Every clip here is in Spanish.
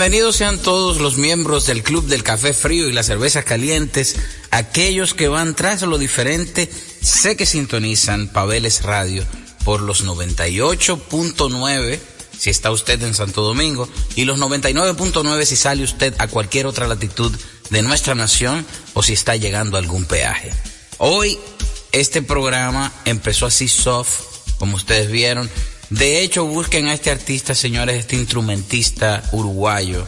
Bienvenidos sean todos los miembros del Club del Café Frío y las Cervezas Calientes, aquellos que van tras lo diferente, sé que sintonizan Pabeles Radio por los 98.9 si está usted en Santo Domingo y los 99.9 si sale usted a cualquier otra latitud de nuestra nación o si está llegando a algún peaje. Hoy este programa empezó así soft, como ustedes vieron, de hecho, busquen a este artista, señores, este instrumentista uruguayo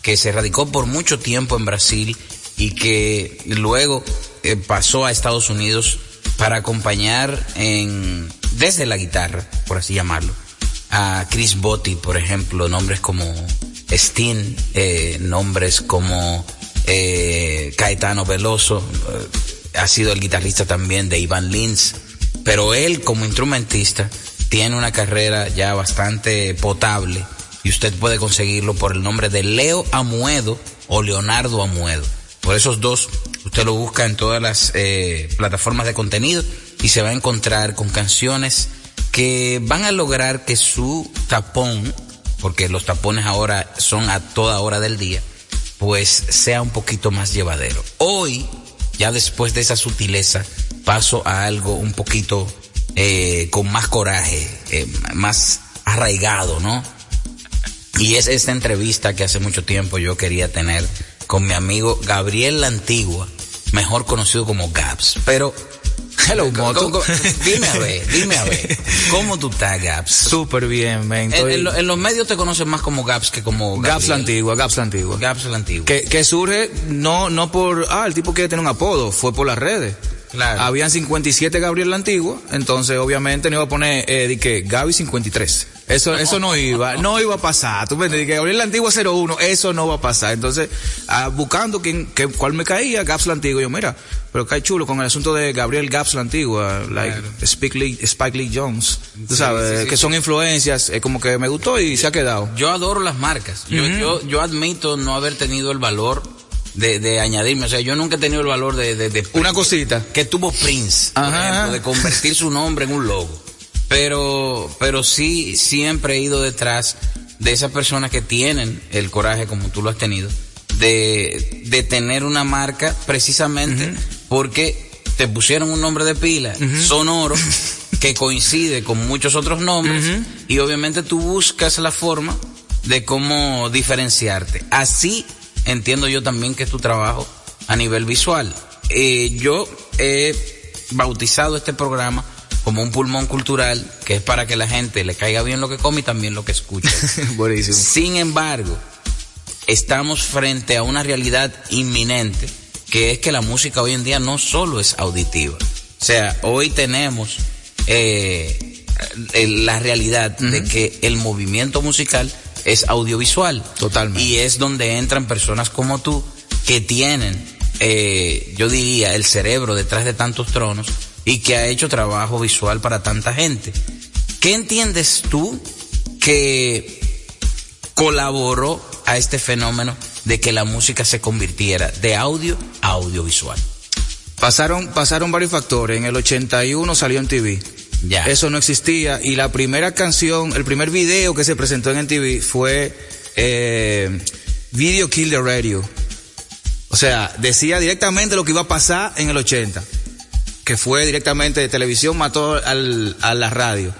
que se radicó por mucho tiempo en Brasil y que luego eh, pasó a Estados Unidos para acompañar en, desde la guitarra, por así llamarlo, a Chris Botti, por ejemplo, nombres como Steen, eh, nombres como eh, Caetano Veloso, ha sido el guitarrista también de Ivan Lins, pero él como instrumentista tiene una carrera ya bastante potable y usted puede conseguirlo por el nombre de Leo Amuedo o Leonardo Amuedo. Por esos dos, usted lo busca en todas las eh, plataformas de contenido y se va a encontrar con canciones que van a lograr que su tapón, porque los tapones ahora son a toda hora del día, pues sea un poquito más llevadero. Hoy, ya después de esa sutileza, paso a algo un poquito eh, con más coraje, eh, más arraigado, ¿no? Y es esta entrevista que hace mucho tiempo yo quería tener con mi amigo Gabriel La Antigua, mejor conocido como Gabs. Pero Hello, Moto. dime a ver, dime a ver. ¿Cómo tú estás, Gaps? Súper bien, men. En, los medios te conocen más como Gaps que como Gaps la antigua, Gaps la antigua. Gaps la antigua. Que, que surge no, no por, ah, el tipo quiere tener un apodo, fue por las redes. Claro. Habían 57 Gabriel la antigua, entonces obviamente no iba a poner, eh, de que Gaby 53. Eso, eso no iba, no iba a pasar. Tú me que Gabriel la antigua 01, eso no va a pasar. Entonces, ah, buscando quién, que, cuál me caía, Gaps la antigua, yo, mira, pero cae chulo con el asunto de Gabriel Gaps la antigua, like Spike, Lee, Spike Lee Jones, tú sabes, que son influencias, es como que me gustó y se ha quedado. Yo adoro las marcas. yo, yo, yo admito no haber tenido el valor de, de, añadirme. O sea, yo nunca he tenido el valor de... de, Una cosita. Que tuvo Prince, por ejemplo, de convertir su nombre en un logo. Pero, pero sí, siempre he ido detrás de esas personas que tienen el coraje como tú lo has tenido, de, de tener una marca precisamente porque te pusieron un nombre de pila sonoro que coincide con muchos otros nombres y obviamente tú buscas la forma de cómo diferenciarte. Así entiendo yo también que es tu trabajo a nivel visual. Eh, yo he bautizado este programa como un pulmón cultural que es para que la gente le caiga bien lo que come y también lo que escucha. Buenísimo. Sin embargo, estamos frente a una realidad inminente que es que la música hoy en día no solo es auditiva. O sea, hoy tenemos eh, la realidad de que el movimiento musical es audiovisual. Totalmente. Y es donde entran personas como tú que tienen, eh, yo diría, el cerebro detrás de tantos tronos y que ha hecho trabajo visual para tanta gente. ¿Qué entiendes tú que colaboró a este fenómeno de que la música se convirtiera de audio a audiovisual? Pasaron, pasaron varios factores. En el 81 salió en TV eso no existía. Y la primera canción, el primer video que se presentó en MTV fue eh, Video Kill the Radio. O sea, decía directamente lo que iba a pasar en el 80 que fue directamente de televisión, mató al, a la radio.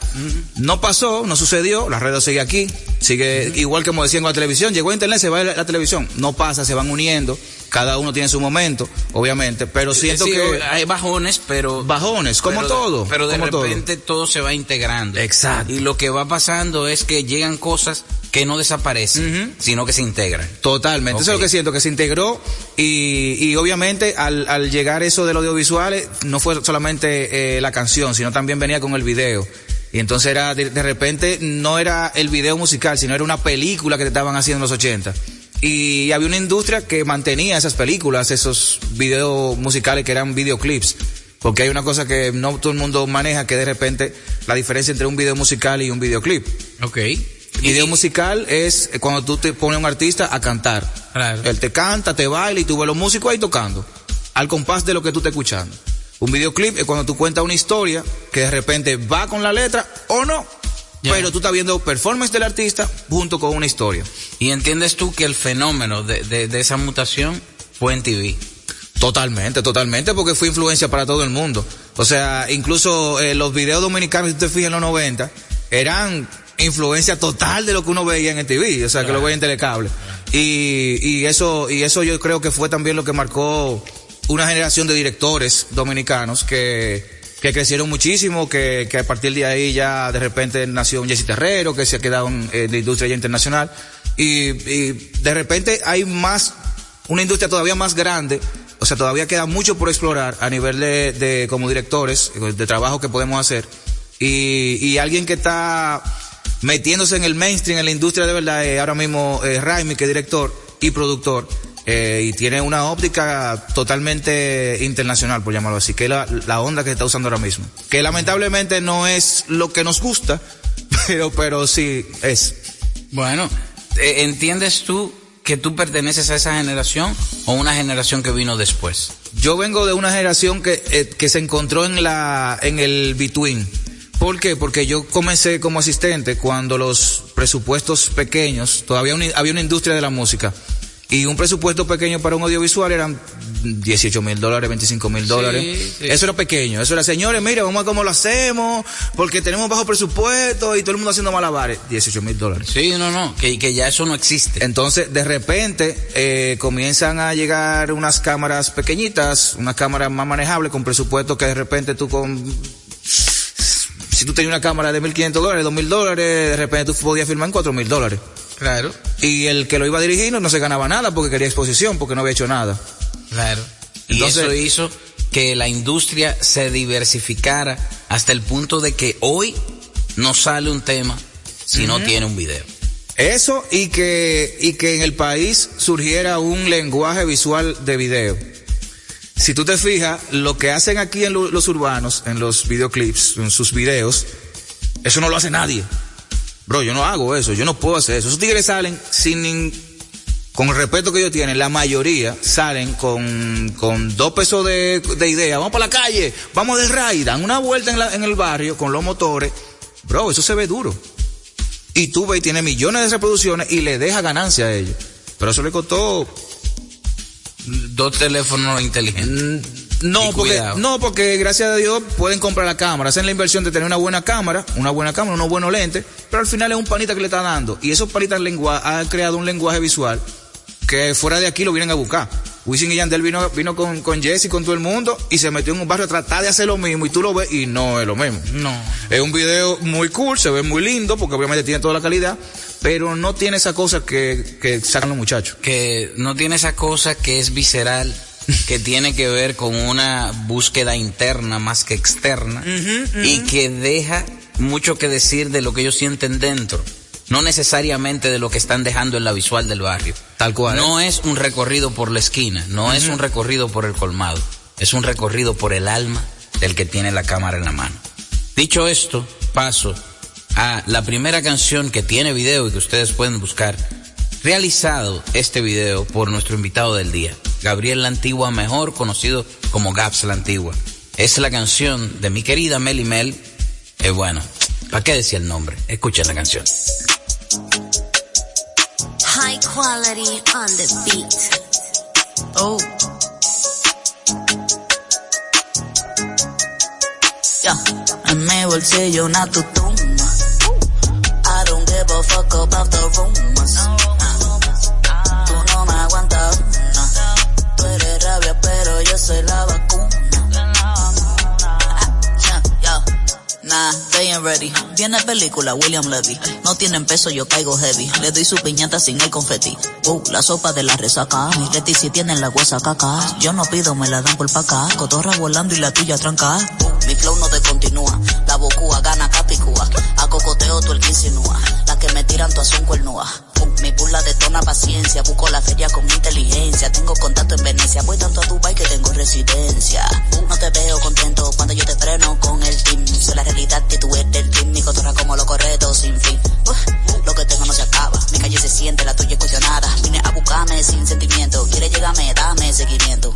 No pasó, no sucedió, la radio sigue aquí, sigue igual que como decían con la televisión, llegó a internet, se va a la, televisión, no pasa, se van uniendo, cada uno tiene su momento, obviamente, pero siento que... Hay bajones, pero... Bajones, como todo. Pero de repente todo. se va integrando. Exacto. Y lo que va pasando es que llegan cosas que no desaparecen, sino que se integran. Totalmente. Eso es lo que siento, que se integró y, y obviamente al, al llegar eso del audiovisual no fue solamente eh, la canción, sino también venía con el video. Y entonces era, de, repente, no era el video musical, sino era una película que te estaban haciendo en los 80. Y había una industria que mantenía esas películas, esos videos musicales que eran videoclips. Porque hay una cosa que no todo el mundo maneja, que de repente la diferencia entre un video musical y un videoclip. Ok. Video musical es cuando tú te pones a un artista a cantar. Él te canta, te baila y tú ves los músicos ahí tocando. Al compás de lo que tú estás escuchando. Un videoclip es cuando tú cuentas una historia que de repente va con la letra o no. Pero tú estás viendo performance del artista junto con una historia. ¿Y entiendes tú que el fenómeno de, esa mutación fue en TV? Totalmente, totalmente, porque fue influencia para todo el mundo. O sea, incluso eh, los videos dominicanos, si tú te fijas en los 90, eran influencia total de lo que uno veía en el TV, o sea, que lo veía en telecable. Y, y eso, y eso yo creo que fue también lo que marcó una generación de directores dominicanos que, que crecieron muchísimo, que, que a partir de ahí ya de repente nació un Jesse Terrero, que se ha quedado en, la industria ya internacional, y, y, de repente hay más, una industria todavía más grande, o sea, todavía queda mucho por explorar a nivel de, de como directores, de trabajo que podemos hacer, y, y alguien que está metiéndose en el mainstream, en la industria de verdad, ahora mismo eh, Raimi, que es director y productor, eh, y tiene una óptica totalmente internacional, por llamarlo así, que es la, onda que se está usando ahora mismo. Que lamentablemente no es lo que nos gusta, pero, pero sí es. Bueno, ¿entiendes tú que tú perteneces a esa generación o una generación que vino después? Yo vengo de una generación que, eh, que se encontró en la, en el between. ¿Por qué? Porque yo comencé como asistente cuando los presupuestos pequeños, todavía había una industria de la música Y un presupuesto pequeño para un audiovisual eran 18 mil dólares, 25 mil dólares. Eso era pequeño. Eso era, señores, mira, vamos a ver cómo lo hacemos, porque tenemos bajo presupuesto y todo el mundo haciendo malabares. 18 mil dólares. Sí, no, no, que, que ya eso no existe. Entonces, de repente, eh, comienzan a llegar unas cámaras pequeñitas, unas cámaras más manejables con presupuesto que de repente tú con si tú tenías una cámara de 1.500 dólares, 2.000 dólares, de repente tú podías filmar en 4.000 dólares. Claro. Y el que lo iba a dirigir no, se ganaba nada porque quería exposición, porque no había hecho nada. Claro. Y eso hizo que la industria se diversificara hasta el punto de que hoy no sale un tema si no tiene un video. Eso y que, y que en el país surgiera un lenguaje visual de video si tú te fijas, lo que hacen aquí en los urbanos, en los videoclips, en sus videos, eso no lo hace nadie. Bro, yo no hago eso, yo no puedo hacer eso. Esos tigres salen sin, con el respeto que ellos tienen, la mayoría salen con, con dos pesos de, de idea. Vamos para la calle, vamos del ride, dan una vuelta en, en el barrio con los motores. Bro, eso se ve duro. Y tú y tiene millones de reproducciones y le deja ganancia a ellos. Pero eso le costó dos teléfonos inteligentes. No, porque, no, porque gracias a Dios pueden comprar la cámara, hacen la inversión de tener una buena cámara, una buena cámara, unos buenos lentes, pero al final es un panita que le está dando. Y esos panitas lengua, han creado un lenguaje visual que fuera de aquí lo vienen a buscar. Wisin y Yandel vino, vino con, con Jesse, con todo el mundo, y se metió en un barrio a tratar de hacer lo mismo, y tú lo ves, y no es lo mismo. No. Es un video muy cool, se ve muy lindo, porque obviamente tiene toda la calidad, pero no tiene esa cosa que, que sacan los muchachos. Que no tiene esa cosa que es visceral, que tiene que ver con una búsqueda interna más que externa, y que deja mucho que decir de lo que ellos sienten dentro no necesariamente de lo que están dejando en la visual del barrio. Tal cual. No ¿eh? es un recorrido por la esquina, no es un recorrido por el colmado, es un recorrido por el alma del que tiene la cámara en la mano. Dicho esto, paso a la primera canción que tiene video y que ustedes pueden buscar, realizado este video por nuestro invitado del día, Gabriel La Antigua, mejor conocido como Gaps La Antigua. Es la canción de mi querida Meli Mel. Eh, bueno, ¿para qué decía el nombre? Escuchen la canción. High quality on the beat. Oh. Yeah. En mi bolsillo una tutuma. I don't give a fuck about the rumors. La vacuna. Nah, they ain't ready. Viene película, William Levy. No tienen peso, yo caigo heavy. Le doy su piñata sin el confeti. Uh, la sopa de la resaca. Mi Leti si tienen la huesa caca. Yo no pido, me la dan por pa' acá. Cotorra volando y la tuya tranca. Uh, mi flow no te continúa. La bocúa gana capicúa. A cocoteo tú el que insinúa. La que me tiran todas son cuernúa. Mi pula detona paciencia. Busco la feria con inteligencia. Tengo contacto en Venecia. Voy tanto a Dubai que tengo residencia. no te veo contento cuando yo te freno con el team. Soy la realidad que tú eres del team. Mi cotorra como lo correcto sin fin. lo que tengo no se acaba. Mi calle se siente, la tuya es cuestionada. Vine a buscarme sin sentimiento. Quiere llegarme, dame seguimiento.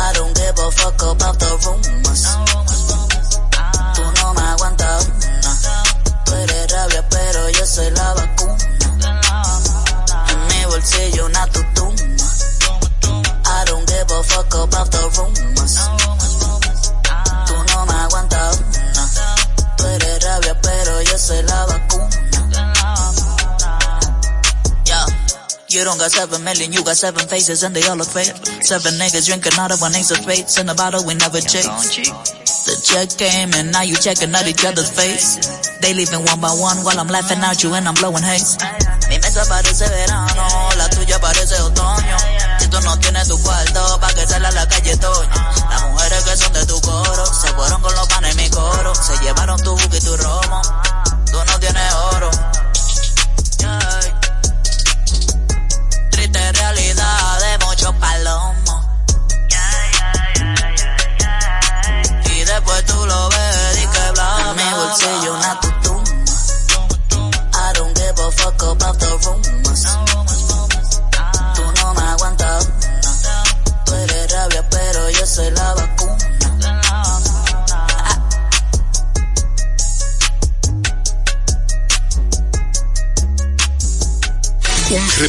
I don't give a fuck about the rumors. Tú no me aguantas rabia, pero yo soy la vacuna. En mi bolsillo una tutum. I don't give a fuck about the rumors. Tú no me aguantas una. Tú eres rabia, pero yo soy la vacuna. You don't got seven million, you got seven faces and they all look fake. Seven niggas drinking out of one ace of spades. In the bottle we never chase. Check came and now you checking out each other's face. They leaving one by one while I'm laughing at you and I'm blowing haze. Mi mesa parece verano, la tuya parece otoño. Si tú no tienes tu cuarto, pa' que salga a la calle toño. Las mujeres que son de tu coro, se fueron con los panes en mi coro. Se llevaron tu buque y tu romo. Tú no tienes oro.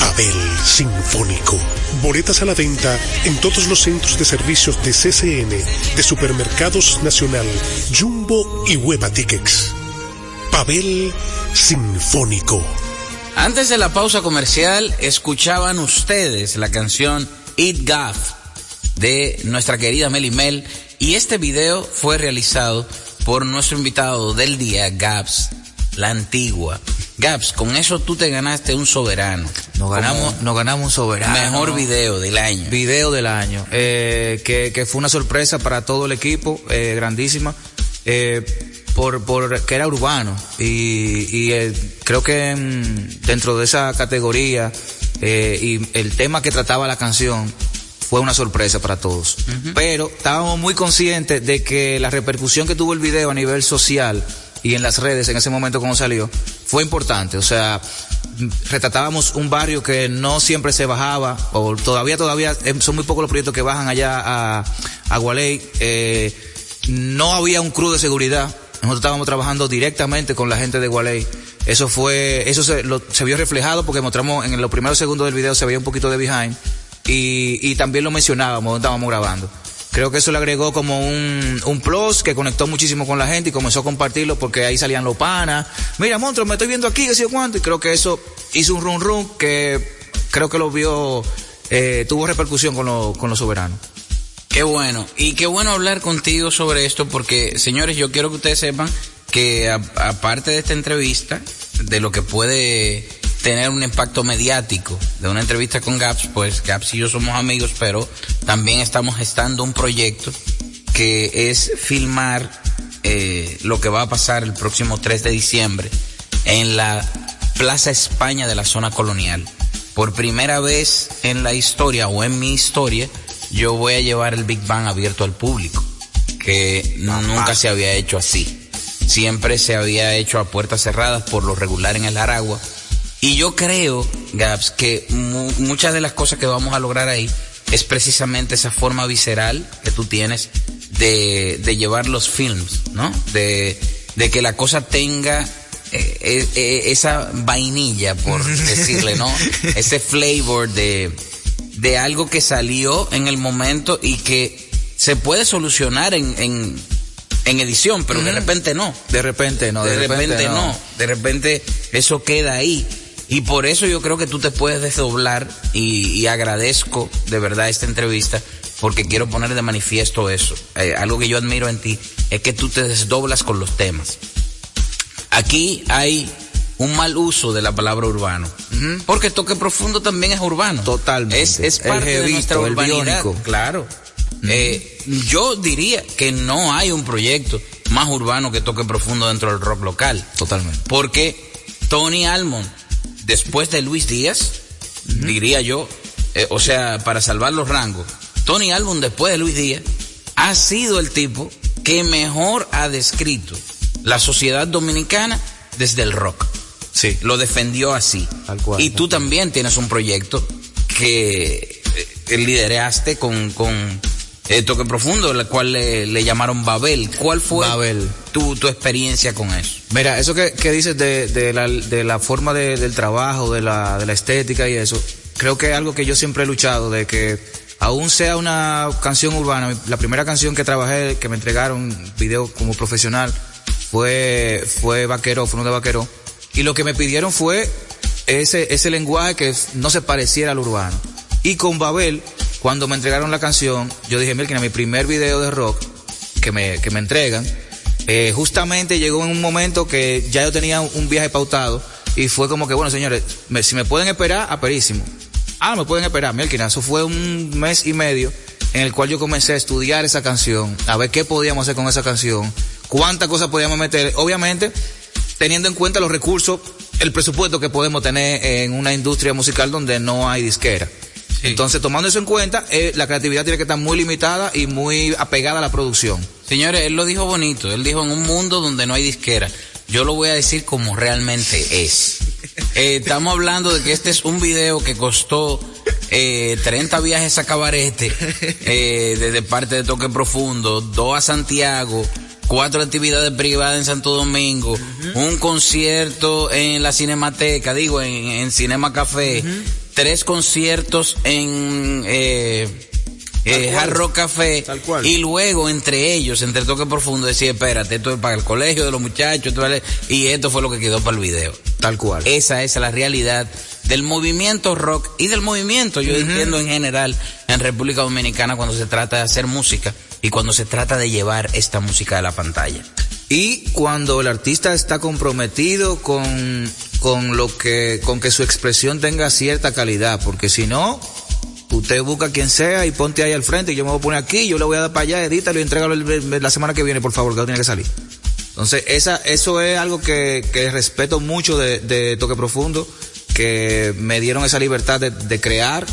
Abel Sinfónico. Boletas a la venta en todos los centros de servicios de CCN, de Supermercados Nacional, Jumbo y Hueva Tickets. Pavel Sinfónico. Antes de la pausa comercial, escuchaban ustedes la canción Eat Gaff de nuestra querida Meli Mel y este video fue realizado por nuestro invitado del día, Gaps, la antigua. Gaps, con eso tú te ganaste un soberano. Nos ganamos, nos ganamos un soberano. Mejor video del año. Video del año. Eh, que, que, fue una sorpresa para todo el equipo, eh, grandísima. Eh, por, por que era urbano. Y, y eh, creo que dentro de esa categoría eh, y el tema que trataba la canción fue una sorpresa para todos. Uh -huh. Pero estábamos muy conscientes de que la repercusión que tuvo el video a nivel social y en las redes en ese momento como salió fue importante. O sea, retratábamos un barrio que no siempre se bajaba, o todavía, todavía son muy pocos los proyectos que bajan allá a, a Gualey. Eh, no había un crew de seguridad. Nosotros estábamos trabajando directamente con la gente de Gualey. Eso fue, eso se, lo, se vio reflejado porque mostramos en los primeros segundos del video se veía un poquito de behind y, y también lo mencionábamos, estábamos grabando. Creo que eso le agregó como un, un plus que conectó muchísimo con la gente y comenzó a compartirlo porque ahí salían los panas. Mira, monstruo, me estoy viendo aquí, que sé cuánto. Y creo que eso hizo un run run que creo que lo vio, eh, tuvo repercusión con, lo, con los soberanos. Qué bueno. Y qué bueno hablar contigo sobre esto porque, señores, yo quiero que ustedes sepan que aparte de esta entrevista, de lo que puede tener un impacto mediático de una entrevista con Gaps, pues Gaps y yo somos amigos, pero también estamos gestando un proyecto que es filmar eh, lo que va a pasar el próximo 3 de diciembre en la Plaza España de la zona colonial. Por primera vez en la historia o en mi historia, yo voy a llevar el Big Bang abierto al público, que nunca se había hecho así. Siempre se había hecho a puertas cerradas por lo regular en el Aragua. Y yo creo, Gaps, que mu muchas de las cosas que vamos a lograr ahí es precisamente esa forma visceral que tú tienes de, de llevar los films, ¿no? De, de que la cosa tenga eh, eh, esa vainilla, por decirle, ¿no? Ese flavor de, de algo que salió en el momento y que se puede solucionar en, en, en edición, pero uh -huh. de repente no. De repente no. De, de repente, repente no. no. De repente eso queda ahí. Y por eso yo creo que tú te puedes desdoblar y, y agradezco de verdad esta entrevista porque quiero poner de manifiesto eso. Eh, algo que yo admiro en ti es que tú te desdoblas con los temas. Aquí hay un mal uso de la palabra urbano. Porque toque profundo también es urbano. Totalmente. Es, es parte jevito, de nuestra urbanidad. Claro. -huh. eh, yo diría que no hay un proyecto más urbano que toque profundo dentro del rock local. Totalmente. Porque Tony Almond, después de Luis Díaz, uh -huh. diría yo, eh, o sea, para salvar los rangos, Tony Almond después de Luis Díaz ha sido el tipo que mejor ha descrito la sociedad dominicana desde el rock. Sí. Lo defendió así. Tal cual, y tú también tienes un proyecto que eh, lideraste con, con eh, Toque Profundo, el cual le, le, llamaron Babel. ¿Cuál fue Babel. Tu, tu experiencia con eso? Mira, eso que, que dices de, de, la, de la forma de, del trabajo, de la, de la estética y eso, creo que es algo que yo siempre he luchado, de que aún sea una canción urbana, la primera canción que trabajé, que me entregaron video como profesional, fue, fue Vaquero, fue uno de Vaquero, y lo que me pidieron fue ese, ese lenguaje que no se pareciera al urbano. Y con Babel, cuando me entregaron la canción, yo dije, mira, mi primer video de rock que me, que me entregan, eh, justamente llegó en un momento que ya yo tenía un viaje pautado y fue como que, bueno, señores, si me pueden esperar, aperísimo. Ah, me pueden esperar, Melquina, eso fue un mes y medio en el cual yo comencé a estudiar esa canción, a ver qué podíamos hacer con esa canción, cuántas cosas podíamos meter, obviamente teniendo en cuenta los recursos, el presupuesto que podemos tener en una industria musical donde no hay disquera. Entonces, tomando eso en cuenta, eh, la creatividad tiene que estar muy limitada y muy apegada a la producción. Señores, él lo dijo bonito. Él dijo en un mundo donde no hay disquera. Yo lo voy a decir como realmente es. Eh, estamos hablando de que este es un video que costó eh, 30 viajes a Cabarete eh, desde parte de Toque Profundo, dos a Santiago, cuatro actividades privadas en Santo Domingo, un concierto en la Cinemateca, digo, en, Cinema Café, tres conciertos en... Eh, eh, Hard Rock Café. Tal cual. Y luego, entre ellos, entre Toque Profundo, decía, espérate, esto es para el colegio de los muchachos, y esto fue lo que quedó para el video. Tal cual. Esa es la realidad del movimiento rock y del movimiento, yo entiendo en general, en República Dominicana cuando se trata de hacer música y cuando se trata de llevar esta música a la pantalla. Y cuando el artista está comprometido con, con lo que, con que su expresión tenga cierta calidad, porque si no, usted busca quien sea y ponte ahí al frente y yo me voy a poner aquí, yo le voy a dar para allá, edítalo y entrégalo la semana que viene, por favor, que no tiene que salir. Entonces, esa, eso es algo que, que respeto mucho de, de Toque Profundo, que me dieron esa libertad de, de, crear.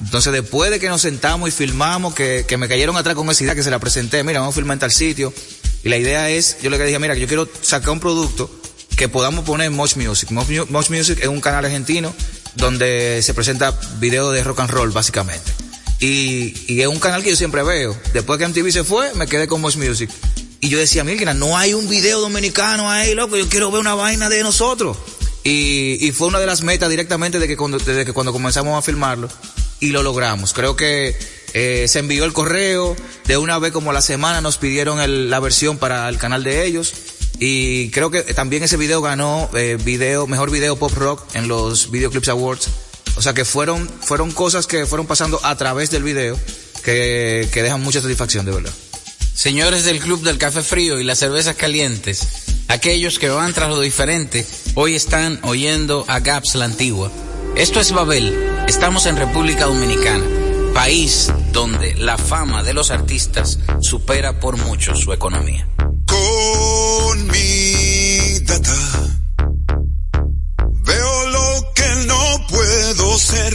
Entonces, después de que nos sentamos y filmamos, que, que me cayeron atrás con esa idea que se la presenté, mira, vamos a filmar en tal sitio. Y la idea es, yo le dije, mira, yo quiero sacar un producto que podamos poner en Moch Music. Moch Music es un canal argentino donde se presenta video de rock and roll, básicamente. Y, y, es un canal que yo siempre veo. Después que MTV se fue, me quedé con Moch Music. Y yo decía, mira, no hay un video dominicano ahí, loco, yo quiero ver una vaina de nosotros. Y, y fue una de las metas directamente de que cuando, desde que cuando comenzamos a filmarlo. Y lo logramos. Creo que eh, se envió el correo, de una vez como la semana nos pidieron la versión para el canal de ellos. Y creo que también ese video ganó eh, video, mejor video pop rock en los Video Clips Awards. O sea que fueron, fueron cosas que fueron pasando a través del video que, que dejan mucha satisfacción, de verdad. Señores del Club del Café Frío y las cervezas calientes, aquellos que van tras lo diferente, hoy están oyendo a Gaps la Antigua. Esto es Babel, estamos en República Dominicana, país donde la fama de los artistas supera por mucho su economía. Con mi data veo lo que no puedo ser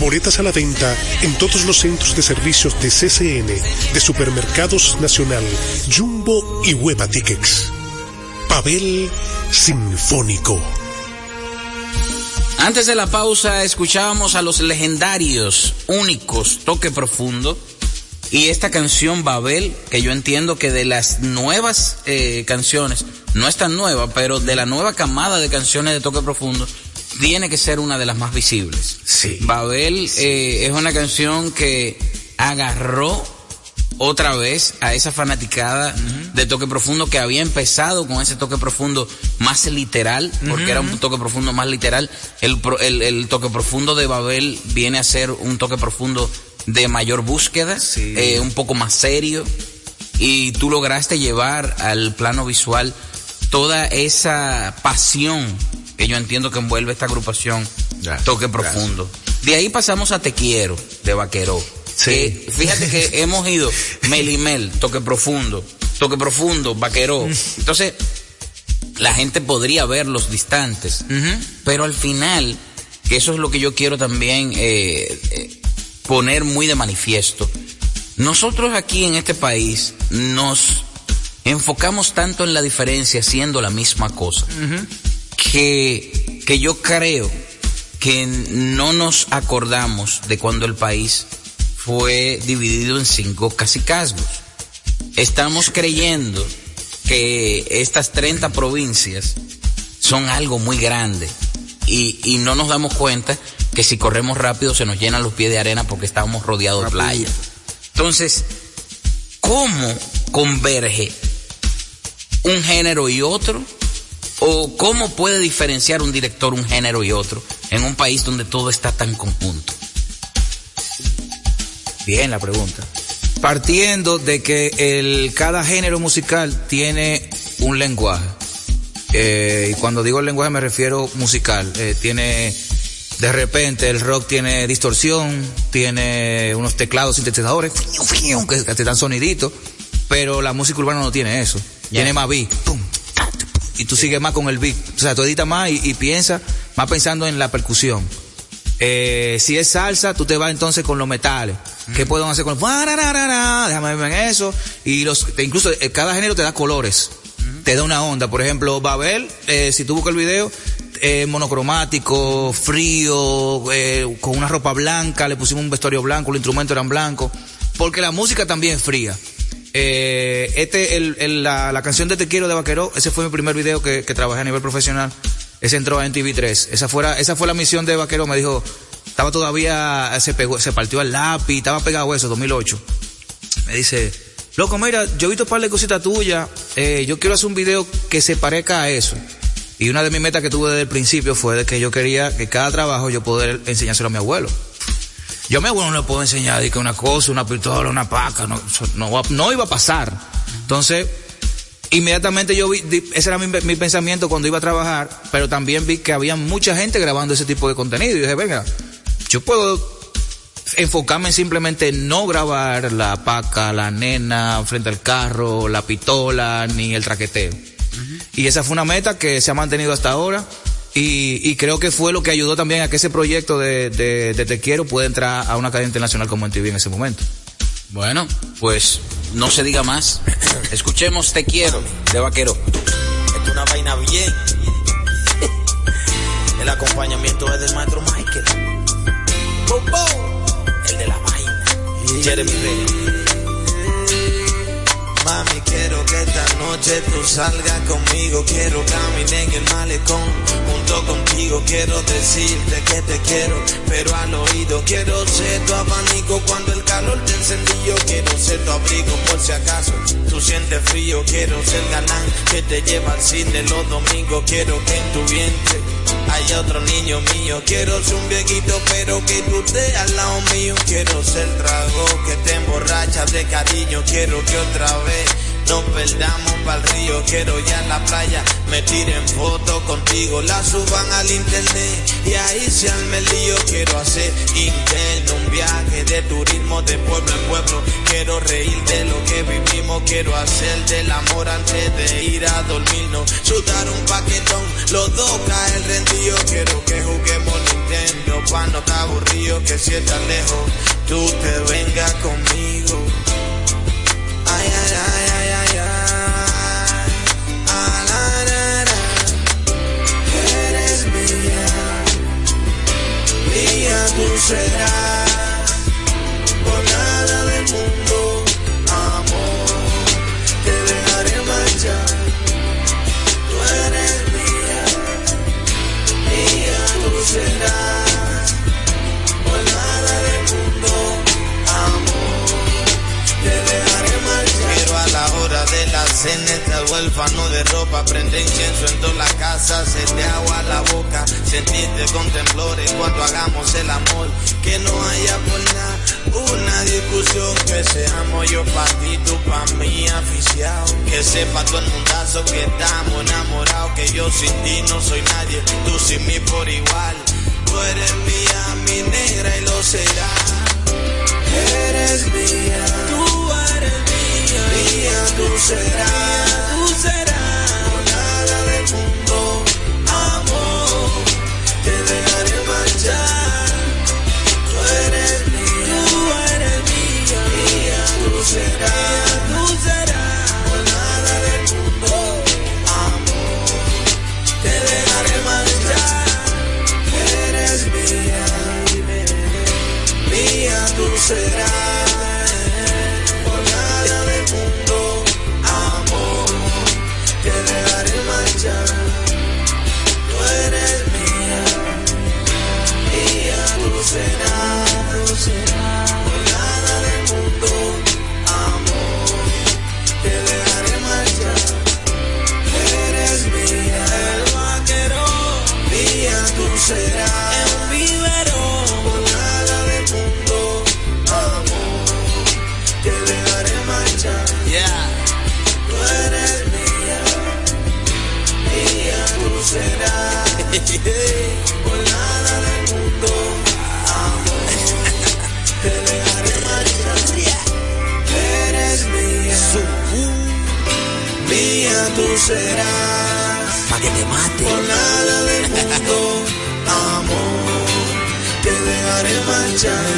Boletas a la venta en todos los centros de servicios de CCN, de Supermercados Nacional, Jumbo y Hueva Tickets. Pavel Sinfónico. Antes de la pausa escuchábamos a los legendarios, únicos, Toque Profundo. Y esta canción Babel, que yo entiendo que de las nuevas eh, canciones, no es tan nueva, pero de la nueva camada de canciones de Toque Profundo, tiene que ser una de las más visibles. Sí. Babel eh, es una canción que agarró otra vez a esa fanaticada de toque profundo que había empezado con ese toque profundo más literal, porque era un toque profundo más literal. El, el, el toque profundo de Babel viene a ser un toque profundo de mayor búsqueda, Sí. eh, un poco más serio, y tú lograste llevar al plano visual toda esa pasión que yo entiendo que envuelve esta agrupación Gracias, Toque gracias. Profundo. De ahí pasamos a Te Quiero, de Vaqueró. Sí. Que, fíjate que hemos ido Melimel, Toque Profundo, Toque Profundo, Vaqueró. Entonces, la gente podría verlos distantes, pero al final, que eso es lo que yo quiero también eh, eh, poner muy de manifiesto, nosotros aquí en este país nos enfocamos tanto en la diferencia siendo la misma cosa, que, que yo creo que no nos acordamos de cuando el país fue dividido en cinco cacicazgos. Estamos creyendo que estas 30 provincias son algo muy grande y, y no nos damos cuenta que si corremos rápido se nos llenan los pies de arena porque estábamos rodeados de playa. Entonces, ¿cómo converge un género y otro? ¿O cómo puede diferenciar un director un género y otro en un país donde todo está tan conjunto? Bien la pregunta. Partiendo de que el, cada género musical tiene un lenguaje. Eh, y cuando digo lenguaje me refiero musical. Eh, tiene, de repente el rock tiene distorsión, tiene unos teclados sintetizadores, que te soniditos, pero la música urbana no tiene eso. Tiene más beat. pum, y tú sigues más con el beat. O sea, tú editas más y, y piensas, más pensando en la percusión. Eh, si es salsa, tú te vas entonces con los metales. ¿Qué pueden hacer con el... Déjame verme en eso. Y los, te- incluso eh, cada género te da colores. Te da una onda. Por ejemplo, Babel, eh, si tú buscas el video, eh, monocromático, frío, eh, con una ropa blanca, le pusimos un vestuario blanco, los instrumentos eran blancos. Porque la música también es fría. Eh, este, el, el- la, la canción de Te Quiero de Vaqueró, ese fue mi primer video que, trabajé a nivel profesional. Ese entró en TV3. Esa, fuera, esa fue la misión de Vaqueró. Me dijo, estaba todavía, se partió el lápiz, estaba pegado eso, 2008. Me dice, loco, mira, yo he visto un par de cositas tuyas, eh, yo quiero hacer un video que se parezca a eso. Y una de mis metas que tuve desde el principio fue que yo quería que cada trabajo yo poder enseñárselo a mi abuelo. Yo a mi abuelo no le puedo enseñar que una cosa, una pistola, una paca, no, no, no iba a pasar. Entonces, inmediatamente yo vi, ese era mi, mi pensamiento cuando iba a trabajar, pero también vi que había mucha gente grabando ese tipo de contenido y dije, venga, yo puedo enfocarme en simplemente no grabar la paca, la nena frente al carro, la pistola, ni el traqueteo. Y esa fue una meta que se ha mantenido hasta ahora. Y, y creo que fue lo que ayudó también a que ese proyecto de, de, de Te Quiero pueda entrar a una cadena internacional como en TV en ese momento. Bueno, pues no se diga más. Escuchemos Te Quiero de Vaquero. Es una vaina bien. El acompañamiento es del maestro Michael. El de la vaina. Jeremy Reyes. Mami, quiero que esta noche tú salgas conmigo. Quiero caminar en el malecón junto contigo. Quiero decirte que te quiero, pero al oído quiero ser tu abanico cuando el calor te encendió. Quiero ser tu abrigo por si acaso tú sientes frío. Quiero ser galán que te lleva al cine los domingos. Quiero que en tu vientre hay otro niño mío. Quiero ser un viejito, pero que tú estés al lado mío. Quiero ser trago que te emborracha de cariño. Quiero que otra vez nos perdamos pa'l río, quiero ya la playa, me tiren fotos contigo, la suban al internet y ahí se arme el lío. Quiero hacer interno un viaje de turismo de pueblo en pueblo. Quiero reír de lo que vivimos, quiero hacer del amor antes de ir a dormirnos. Sudar un paquetón, los dos caen rendido. Quiero que juguemos Nintendo pa' no estar aburrido, que si estás lejos, tú te vengas conmigo. Ay, ay, ay, tú serás. Huérfano de ropa, prende incienso en toda la casa, se te agua la boca, sentirte con temblores cuando hagamos el amor, que no haya por nada una discusión, que seamos yo pa' ti, tú pa' mí aficiado, que sepa todo el mundazo que estamos enamorados, que yo sin ti no soy nadie, tú sin mí por igual, tú eres mía, mi negra y lo serás. Eres mía, tú mía, tú serás, tú serás, por nada del mundo, amor, te dejaré marchar. Tú eres mía, tú eres mía, mía tú serás, tú serás, por nada del mundo, amor, te dejaré marchar. Eres mía, mía tú serás. Serás. Tú serás. Por nada del mundo, amor, te dejaré marchar. Eres mía, el vaquero, mía tú serás. El vivero, por nada del mundo, amor, te dejaré marchar. Tú eres mía, mía tú serás. Por nada del mundo, te dejaré marchar. Eres mía, mía tú serás. Pa' que te mate. Por nada del mundo, amor, te dejaré marchar.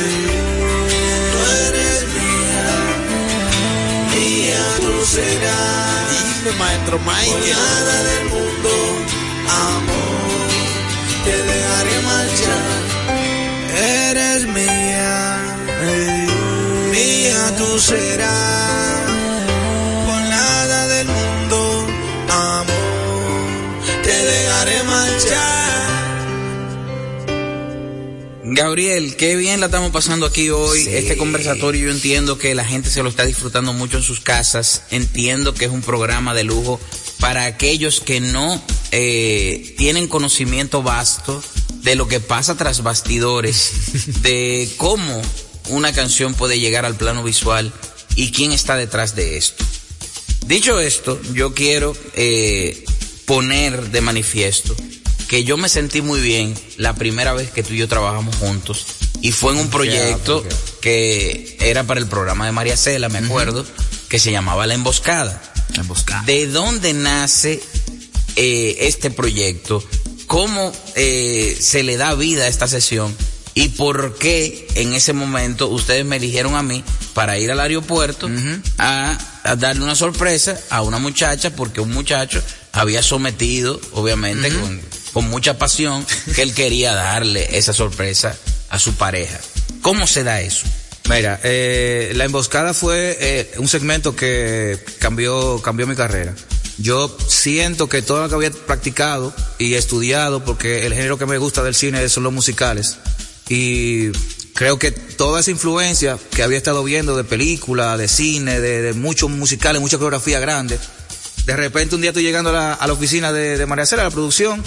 Tú eres mía, mía tú serás. Dime, maestro Por nada del mundo, amor, serás. Por nada del mundo, amor, te dejaré marchar. Gabriel, qué bien la estamos pasando aquí hoy. Este conversatorio yo entiendo que la gente se lo está disfrutando mucho en sus casas. Entiendo que es un programa de lujo para aquellos que no eh, tienen conocimiento vasto de lo que pasa tras bastidores, de cómo una canción puede llegar al plano visual y quién está detrás de esto. Dicho esto, yo quiero eh, poner de manifiesto que yo me sentí muy bien la primera vez que tú y yo trabajamos juntos y fue en un proyecto que era para el programa de María Cela, me acuerdo, que se llamaba La Emboscada. La emboscada. ¿De dónde nace eh, este proyecto? ¿Cómo eh, se le da vida a esta sesión? ¿Y por qué en ese momento ustedes me eligieron a mí para ir al aeropuerto a, a darle una sorpresa a una muchacha? Porque un muchacho había sometido, obviamente, con, con mucha pasión, que él quería darle esa sorpresa a su pareja. ¿Cómo se da eso? Mira, eh, la emboscada fue eh, un segmento que cambió, cambió mi carrera. Yo siento que todo lo que había practicado y estudiado, porque el género que me gusta del cine son los musicales, y creo que toda esa influencia que había estado viendo de película, de cine, de, muchos musicales, mucha coreografía grande, de repente un día estoy llegando a la, oficina de, María Cela, a la producción,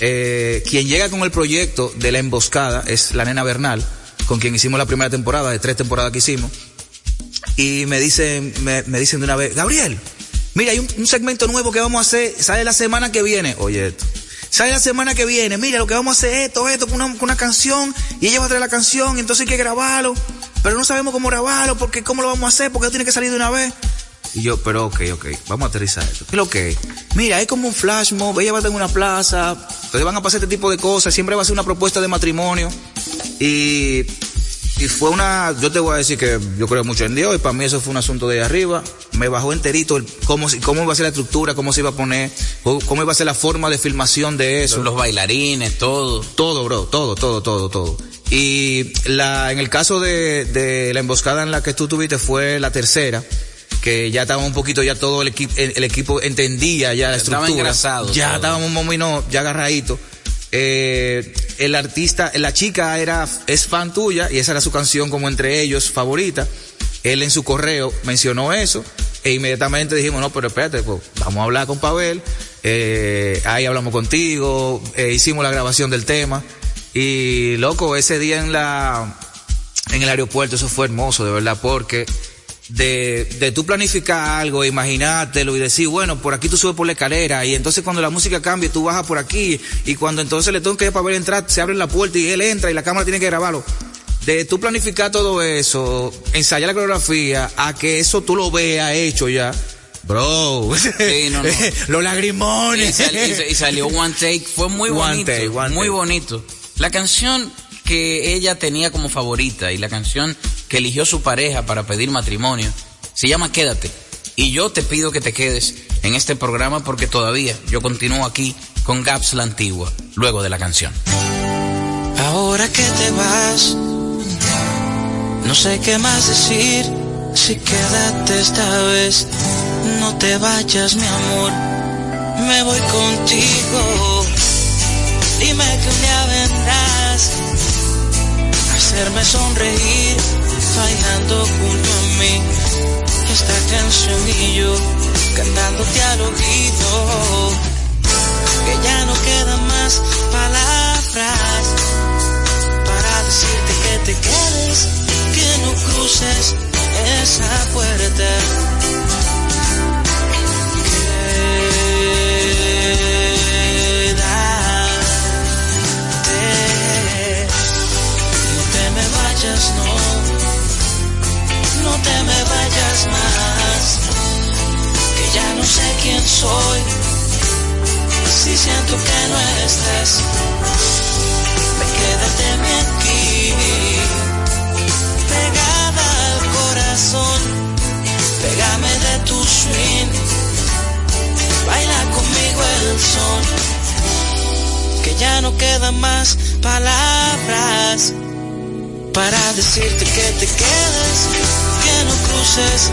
Eh, quien llega con el proyecto de la emboscada es la nena Bernal, con quien hicimos la primera temporada, de tres temporadas que hicimos. Y me dicen, me, me dicen de una vez, Gabriel, mira, hay un, un segmento nuevo que vamos a hacer, sale la semana que viene. Oye, esto. Sale la semana que viene, mira, lo que vamos a hacer es esto, esto, con una, con una canción, y ella va a traer la canción, y entonces hay que grabarlo, pero no sabemos cómo grabarlo, porque cómo lo vamos a hacer, porque eso tiene que salir de una vez. Y yo, pero ok, ok, vamos a aterrizar esto. ¿Qué es lo que es? Mira, es como un flash mob, ella va a estar en una plaza, entonces van a pasar este tipo de cosas, siempre va a ser una propuesta de matrimonio. Y, y fue una, yo te voy a decir que yo creo mucho en Dios, y para mí eso fue un asunto de ahí arriba. Me bajó enterito el, cómo, cómo iba a ser la estructura, cómo se iba a poner, cómo iba a ser la forma de filmación de eso. Los bailarines, todo. Todo, bro, todo, todo, todo, todo. Y la, en el caso de, de la emboscada en la que tú tuviste fue la tercera, que ya estaba un poquito, ya todo el equipo, el, el equipo entendía ya la Estaba estructura. engrasado Ya todo. estábamos un momento ya agarradito. Eh, el artista, la chica era, es fan tuya y esa era su canción como entre ellos favorita. Él en su correo mencionó eso e inmediatamente dijimos, no, pero espérate, pues, vamos a hablar con Pavel, eh, ahí hablamos contigo, eh, hicimos la grabación del tema y loco, ese día en la, en el aeropuerto eso fue hermoso, de verdad, porque de, de tú planificar algo, imaginártelo y decir, bueno, por aquí tú subes por la escalera y entonces cuando la música cambie tú bajas por aquí y cuando entonces le tengo que para ver entrar, se abre la puerta y él entra y la cámara tiene que grabarlo. De tú planificar todo eso, ensayar la coreografía, a que eso tú lo veas hecho ya. Bro, Sí, no, no. los lagrimones. Y, sal- y sa- y salió One Take, fue muy One bonito. Take, One muy Take. bonito. La canción que ella tenía como favorita y la canción que eligió su pareja para pedir matrimonio se llama Quédate. Y yo te pido que te quedes en este programa porque todavía yo continúo aquí con Gaps la Antigua, luego de la canción. Ahora que te vas, no sé qué más decir. Si quédate esta vez, no te vayas, mi amor. Me voy contigo. Dime que un día vendrás hacerme sonreír, bailando junto a mí. Esta canción y yo cantándote al oído que ya no quedan más palabras para decirte que te quedes, que no cruces esa puerta. No, no te me vayas más, que ya no sé quién soy. Si siento que no estás, me quédate aquí, pegada al corazón, pégame de tu swing, baila conmigo el son, que ya no quedan más palabras para decirte que te quedes, que no cruces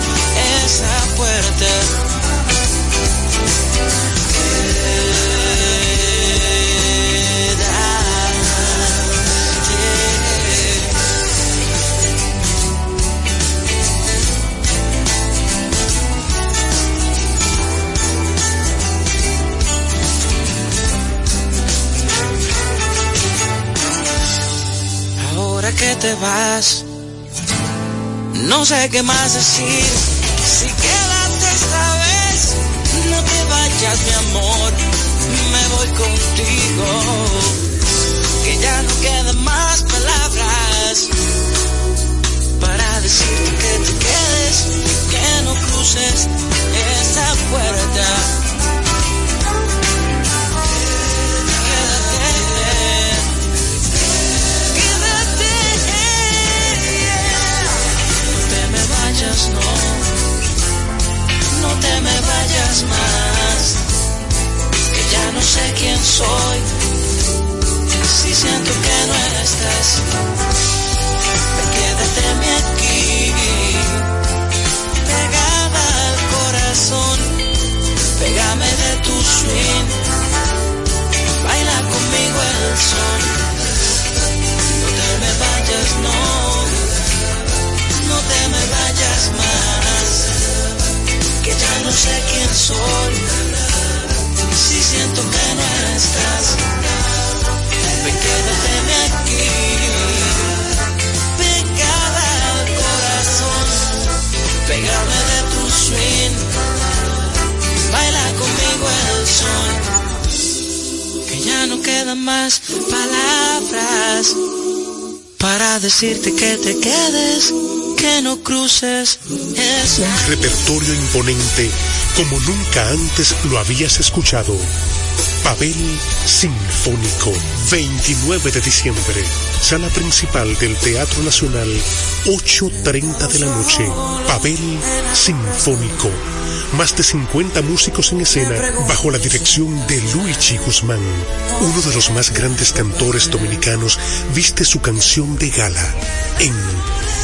esa puerta. Que te vas, no sé qué más decir. Si quédate esta vez, no te vayas, mi amor. Me voy contigo. Que ya no quedan más palabras para decirte que te quedes, que no cruces esa puerta. Que ya no sé quién soy, si siento que no estás, quédate aquí, pegada al corazón, pégame de tu swing, baila conmigo el sol. No te me vayas, no, no te me vayas más, ya no sé quién soy. Si siento que no estás, me ven quédateme aquí. Pegada al corazón, pégame de tu swing. Baila conmigo el sol. Que ya no quedan más palabras para decirte que te quedes que no cruces esa. Un repertorio imponente como nunca antes lo habías escuchado. Papel Sinfónico, 29 de diciembre, sala principal del Teatro Nacional, 8.30 de la noche. Papel Sinfónico, más de 50 músicos en escena bajo la dirección de Luigi Guzmán. Uno de los más grandes cantores dominicanos viste su canción de gala en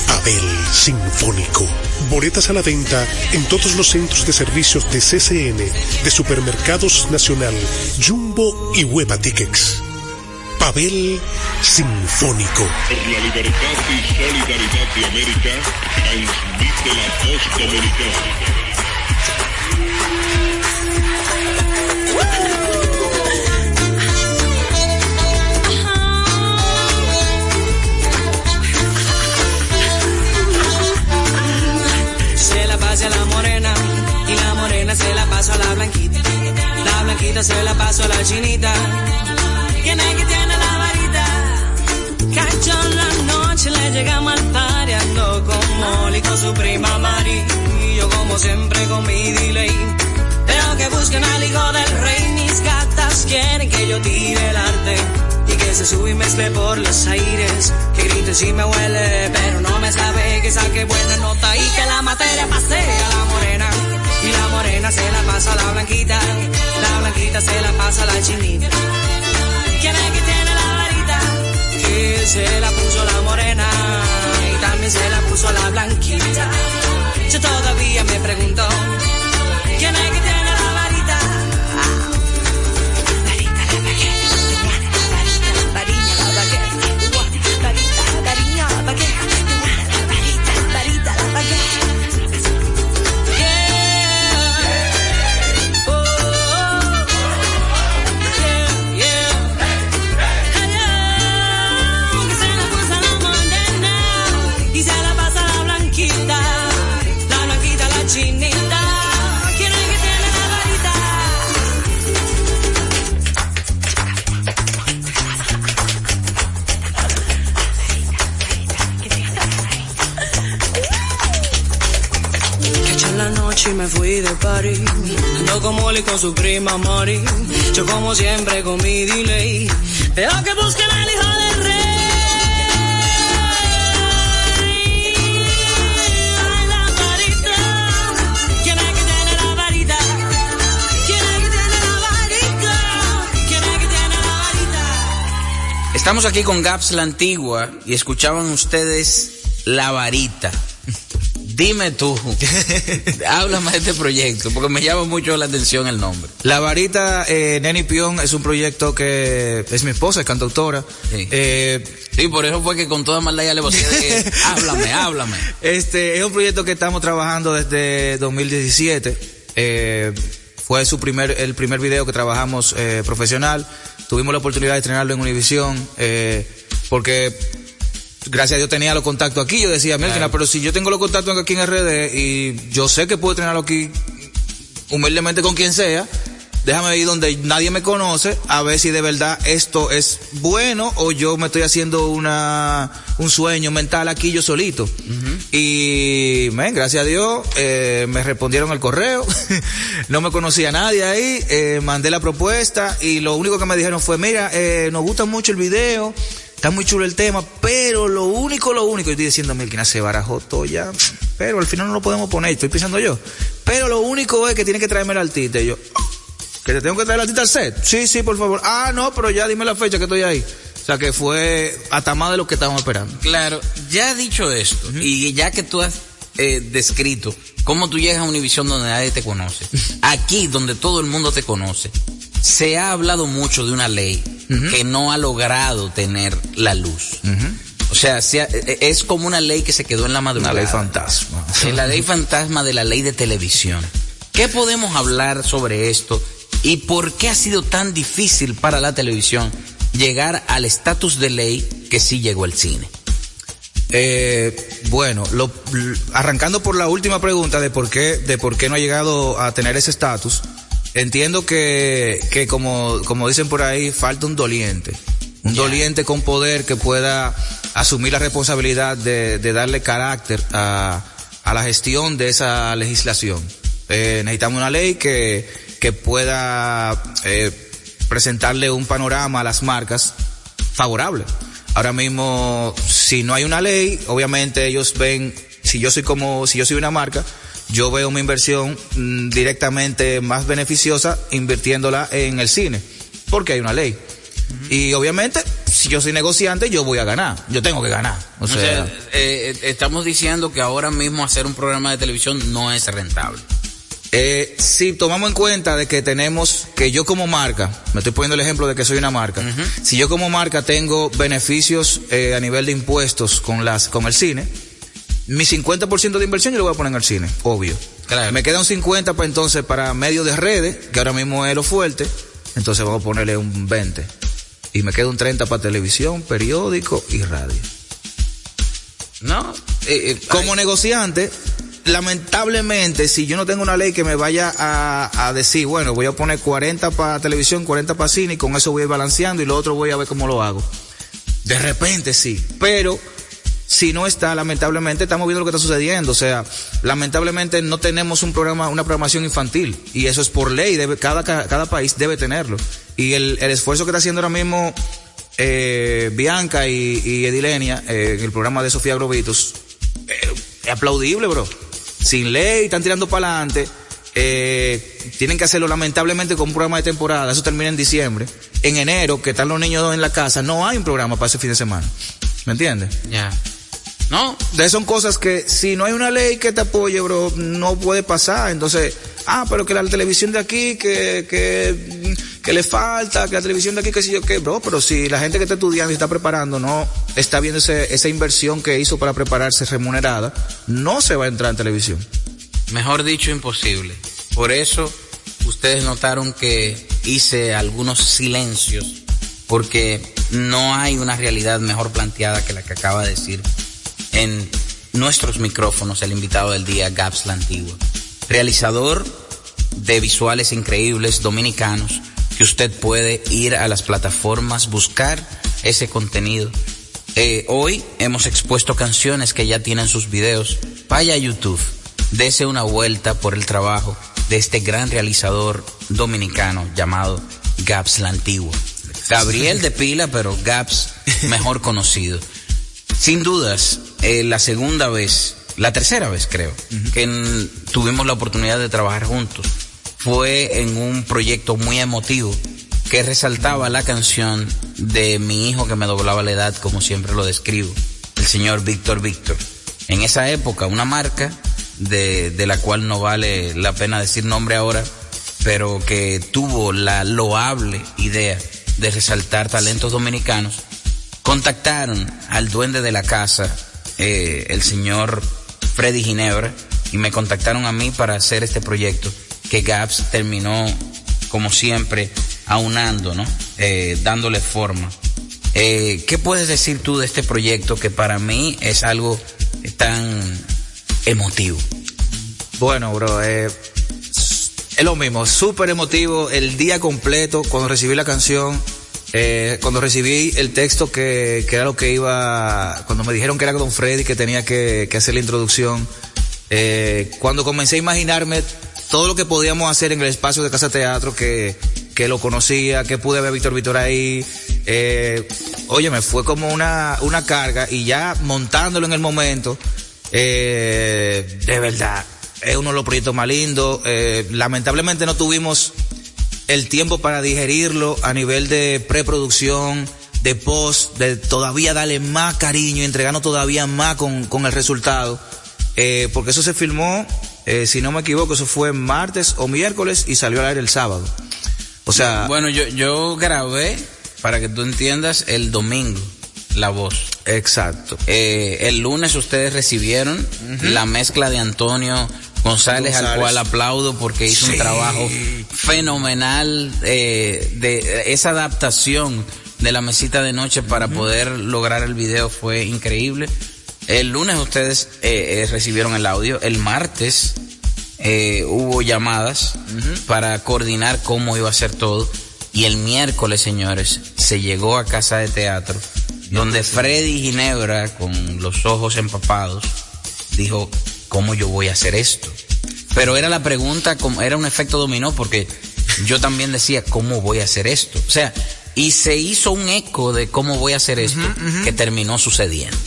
Abel Sinfónico. Boletas a la venta en todos los centros de servicios de CCN, de Supermercados Nacional, Jumbo y Hueva Tickets. Pavel Sinfónico. Por la libertad y solidaridad de América, transmite la voz dominicana. Se la pasa a la blanquita. La blanquita se la pasa a la chinita. ¿Quién es que tiene la varita? Cacho en la noche le llegamos al party con Molly con su prima Mari yo como siempre con mi delay. Veo que buscan al hijo del rey, mis gatas quieren que yo tire el arte y que se sube y mezcle por los aires, que grite si me huele, pero no me sabe que saque buena nota y que la materia pase a la morena. Y la morena se la pasa a la blanquita, la blanquita se la pasa a la chinita. ¿Quién es que tiene la varita? Que se la puso la morena y también se la puso la blanquita. Yo todavía me pregunto, ¿quién es que tiene fui de party. Ando con Molly con su prima Mari. Yo como siempre con mi delay. Veo que buscan al hijo del rey. Estamos aquí con Gaps la Antigua y escuchaban ustedes La Varita. Dime tú, háblame de este proyecto, porque me llama mucho la atención el nombre. La varita, eh, Neni Pion, es un proyecto que es mi esposa, es cantautora. Sí. Eh, Sí, por eso fue que con toda maldad ya le voté de háblame, háblame. Este es un proyecto que estamos trabajando desde 2017. Eh, fue su primer, el primer video que trabajamos eh, profesional. Tuvimos la oportunidad de estrenarlo en Univision, porque gracias a Dios tenía los contactos aquí. Yo decía, Melkina, pero si yo tengo los contactos aquí en RD y yo sé que puedo estrenarlo aquí humildemente con quien sea, déjame ir donde nadie me conoce a ver si de verdad esto es bueno o yo me estoy haciendo una un sueño mental aquí yo solito. Y, men, gracias a Dios, eh, me respondieron el correo, no me conocía nadie ahí, eh, mandé la propuesta y lo único que me dijeron fue, mira, eh, nos gusta mucho el video, está muy chulo el tema, pero lo único, lo único, yo estoy diciendo, Milkina se barajó todo ya, pero al final no lo podemos poner, estoy pensando yo, pero lo único es que tiene que traerme el artista y yo, ¿Que te tengo que traer el artista al set? Sí, sí, por favor. Ah, no, pero ya dime la fecha que estoy ahí. O sea que fue hasta más de lo que estábamos esperando. Claro, ya dicho esto, y ya que tú has eh, descrito cómo tú llegas a Univisión donde nadie te conoce, aquí donde todo el mundo te conoce, se ha hablado mucho de una ley que no ha logrado tener la luz. O sea, se ha- eh, es como una ley que se quedó en la madrugada. Una ley fantasma. La ley fantasma de la ley de televisión. ¿Qué podemos hablar sobre esto y por qué ha sido tan difícil para la televisión llegar al estatus de ley que sí llegó el cine? Eh, bueno, lo- arrancando por la última pregunta de por qué, de por qué no ha llegado a tener ese estatus, entiendo que, que como, como dicen por ahí, falta un doliente. Un doliente con poder que pueda asumir la responsabilidad de, de darle carácter a, a la gestión de esa legislación. Eh, necesitamos una ley que, que pueda eh, presentarle un panorama a las marcas favorable. Ahora mismo, si no hay una ley, obviamente ellos ven, si yo soy como, si yo soy una marca, yo veo mi inversión mm, directamente más beneficiosa invirtiéndola en el cine, porque hay una ley. Y obviamente, si yo soy negociante, yo voy a ganar. Yo tengo que ganar. O O sea, sea, eh, estamos diciendo que ahora mismo hacer un programa de televisión no es rentable. eh, si tomamos en cuenta de que tenemos, que yo como marca, me estoy poniendo el ejemplo de que soy una marca, si yo como marca tengo beneficios eh, a nivel de impuestos con las, con el cine, mi 50% de inversión yo lo voy a poner en el cine, obvio. Claro. Me queda un 50 para entonces para medios de redes, que ahora mismo es lo fuerte, entonces vamos a ponerle un 20. Y me queda un 30 para televisión, periódico y radio. No, eh, eh, Como negociante, lamentablemente, si yo no tengo una ley que me vaya a, a decir, bueno, voy a poner 40 para televisión, 40 para cine, y con eso voy a ir balanceando y lo otro voy a ver cómo lo hago. De repente sí, pero si no está, lamentablemente estamos viendo lo que está sucediendo. O sea, lamentablemente no tenemos un programa, una programación infantil. Y eso es por ley, cada, país debe tenerlo. Y el, esfuerzo que está haciendo ahora mismo eh, Bianca y, y Edilenia eh, en el programa de Sofía Grovitos, eh, es aplaudible, bro. Sin ley, están tirando para adelante. Eh, tienen que hacerlo lamentablemente con un programa de temporada. Eso termina en diciembre. En enero, que están los niños en la casa, no hay un programa para ese fin de semana. ¿Me entiendes? ya. No, De son cosas que si no hay una ley que te apoye, bro, no puede pasar. Entonces, ah, pero que la televisión de aquí, que, que, que le falta, que la televisión de aquí, que si yo qué, bro, pero si la gente que está estudiando y está preparando no está viendo ese, esa inversión que hizo para prepararse remunerada, no se va a entrar en televisión. mejor dicho, imposible. Por eso, ustedes notaron que hice algunos silencios, porque no hay una realidad mejor planteada que la que acaba de decir en nuestros micrófonos el invitado del día, Gaps la Antigua. Realizador de visuales increíbles dominicanos que usted puede ir a las plataformas, buscar ese contenido. Eh, hoy hemos expuesto canciones que ya tienen sus videos. Vaya a YouTube, dese una vuelta por el trabajo de este gran realizador dominicano llamado Gaps la Antigua. Gabriel de Pila, pero Gaps mejor conocido. Sin dudas, eh, la segunda vez, la tercera vez creo, que en- tuvimos la oportunidad de trabajar juntos fue en un proyecto muy emotivo que resaltaba la canción de mi hijo que me doblaba la edad, como siempre lo describo, el señor Víctor Víctor. En esa época, una marca de, de la cual no vale la pena decir nombre ahora, pero que tuvo la loable idea de resaltar talentos dominicanos, contactaron al duende de la casa, eh, el señor Freddy Ginebra, y me contactaron a mí para hacer este proyecto que Gaps terminó, como siempre, aunando, ¿no? Eh, dándole forma. Eh, ¿Qué puedes decir tú de este proyecto que para mí es algo tan emotivo? Bueno, bro, eh, es lo mismo, súper emotivo el día completo cuando recibí la canción, eh, cuando recibí el texto que, era lo que iba, cuando me dijeron que era Don Freddy que tenía que, hacer la introducción, eh, cuando comencé a imaginarme todo lo que podíamos hacer en el espacio de Casa Teatro, que, que lo conocía, que pude ver a Víctor Víctor ahí, eh, oye, me fue como una, una carga y ya montándolo en el momento, eh, de verdad, es uno de los proyectos más lindos. Eh, lamentablemente no tuvimos el tiempo para digerirlo a nivel de preproducción, de post, de todavía darle más cariño entregarnos todavía más con, con el resultado. Eh, porque eso se filmó, eh, si no me equivoco, eso fue martes o miércoles y salió al aire el sábado. O sea, Bueno, yo, yo grabé, para que tú entiendas, el domingo la voz. exacto. Eh, el lunes ustedes recibieron la mezcla de Antonio González, al cual aplaudo porque hizo un trabajo fenomenal eh, de esa adaptación de la mesita de noche para poder lograr el video fue increíble. El lunes ustedes eh, eh, recibieron el audio, el martes eh, hubo llamadas para coordinar cómo iba a ser todo. Y el miércoles, señores, se llegó a casa de teatro, donde Freddy Ginebra, con los ojos empapados, dijo, ¿cómo yo voy a hacer esto? Pero era la pregunta, como- era un efecto dominó, porque yo también decía, ¿cómo voy a hacer esto? O sea, y se hizo un eco de cómo voy a hacer esto, que terminó sucediendo.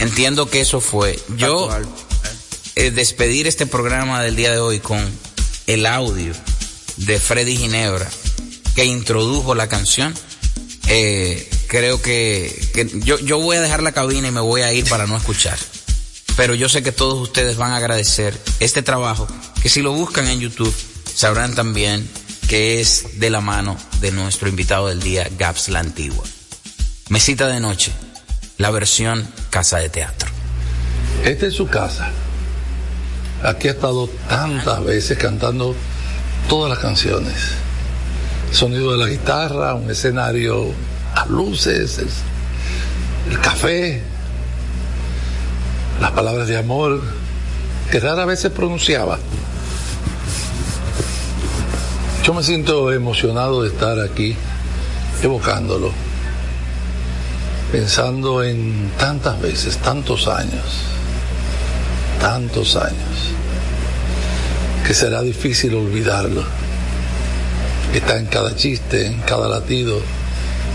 Entiendo que eso fue. Yo eh, despedir este programa del día de hoy con el audio de Freddy Ginebra que introdujo la canción. eh, creo que, que yo, yo voy a dejar la cabina y me voy a ir para no escuchar. Pero yo sé que todos ustedes van a agradecer este trabajo, que si lo buscan en YouTube, sabrán también que es de la mano de nuestro invitado del día, Gaps La Antigua. Mesita de noche, la versión Casa de Teatro. Esta es su casa. Aquí ha estado tantas veces cantando todas las canciones. Sonido de la guitarra, un escenario a luces, el, el café, las palabras de amor que rara vez se pronunciaba. Yo me siento emocionado de estar aquí evocándolo, pensando en tantas veces, tantos años, tantos años, que será difícil olvidarlo. Está en cada chiste, en cada latido,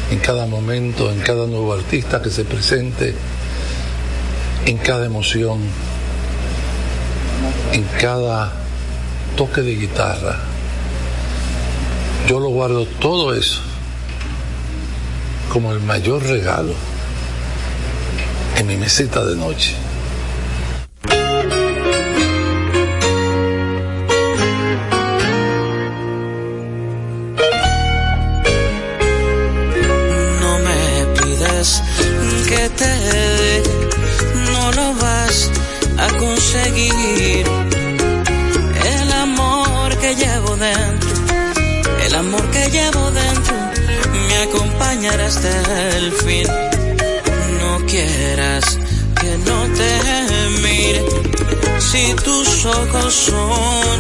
en cada momento, en cada nuevo artista que se presente, en cada emoción, en cada toque de guitarra. Yo lo guardo todo eso como el mayor regalo en mi mesita de noche. Hasta el fin. No quieras que no te mire, si tus ojos son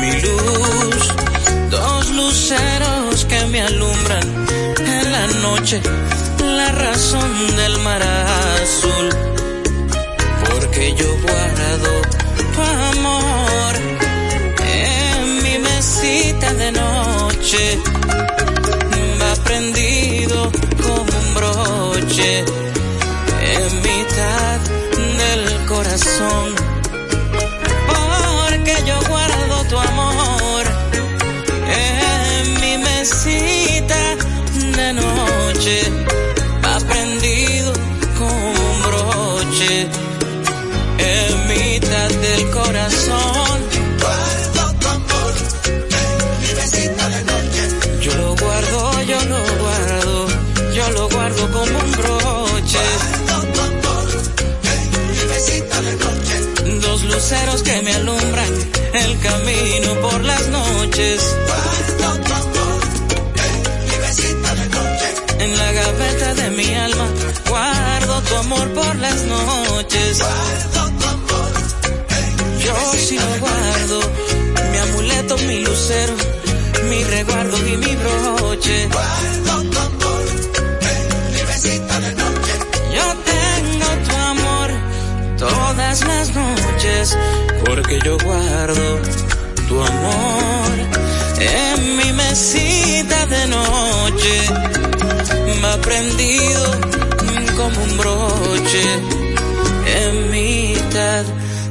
mi luz, dos luceros que me alumbran en la noche, la razón del mar azul, porque yo guardo tu amor en mi mesita de noche, corazón, me alumbran el camino por las noches. En la gaveta de mi alma guardo tu amor por las noches. Yo sí lo guardo, mi amuleto, mi lucero, mi resguardo y mi broche. Yo tengo tu amor todas las noches, porque yo guardo tu amor en mi mesita de noche. Va prendido como un broche en mitad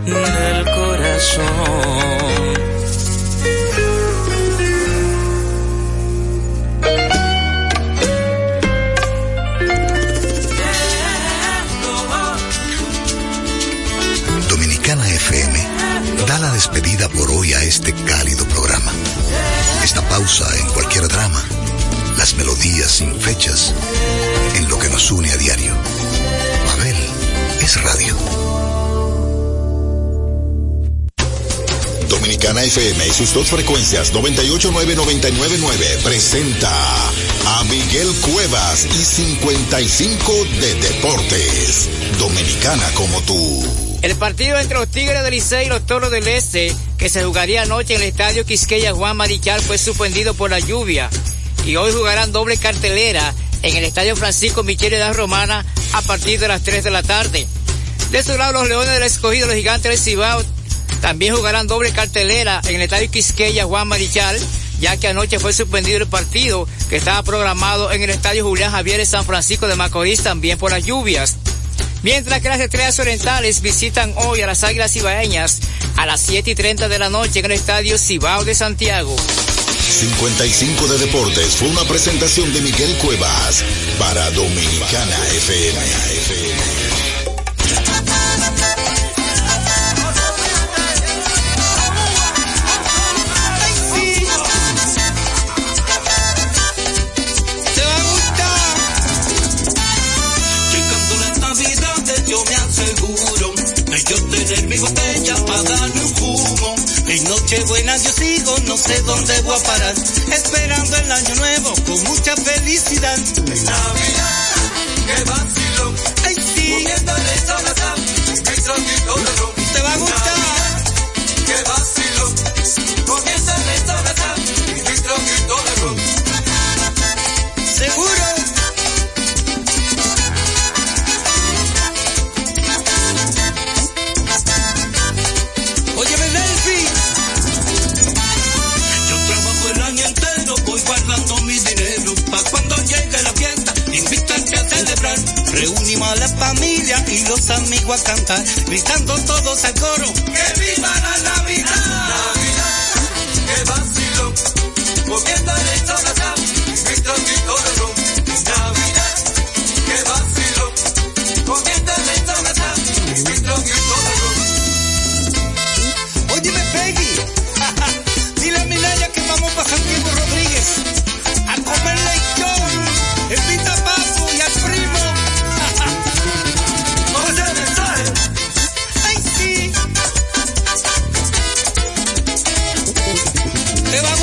del corazón. Este cálido programa. Esta pausa en cualquier drama, las melodías sin fechas, en lo que nos une a diario. Babel es radio. Dominicana FM y sus dos frecuencias 989-999 presenta a Miguel Cuevas y 55 de Deportes. Dominicana como tú. El partido entre los Tigres del Licey y los Toros del Este, que se jugaría anoche en el estadio Quisqueya Juan Marichal, fue suspendido por la lluvia. Y hoy jugarán doble cartelera en el estadio Francisco Michele de la Romana a partir de las 3 de la tarde. De su lado, los Leones del Escogido, los Gigantes del Cibao, también jugarán doble cartelera en el estadio Quisqueya Juan Marichal, ya que anoche fue suspendido el partido que estaba programado en el estadio Julián Javier de San Francisco de Macorís también por las lluvias. Mientras que las estrellas orientales visitan hoy a las Águilas Cibaeñas a las 7 y 30 de la noche en el estadio Cibao de Santiago. 55 de Deportes fue una presentación de Miguel Cuevas para Dominicana FM. De yo tener mi botella para darme un humo. En Nochebuena yo sigo, no sé dónde voy a parar. Esperando el año nuevo con mucha felicidad. Navidad, qué vacilo. Ay sí. Comiéndole sola Te va a gustar. Qué vacilo. Comiéndole Reunimos a la familia y los amigos a cantar, gritando todos al coro. ¡Que viva la Navidad! Te va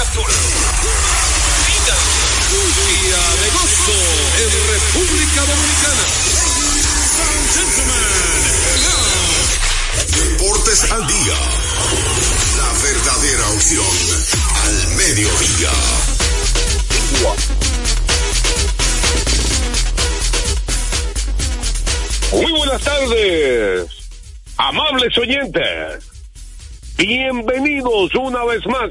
Captura. Vida. Día de gozo en República Dominicana. Deportes al día. La verdadera opción al mediodía. Muy buenas tardes, amables oyentes. Bienvenidos una vez más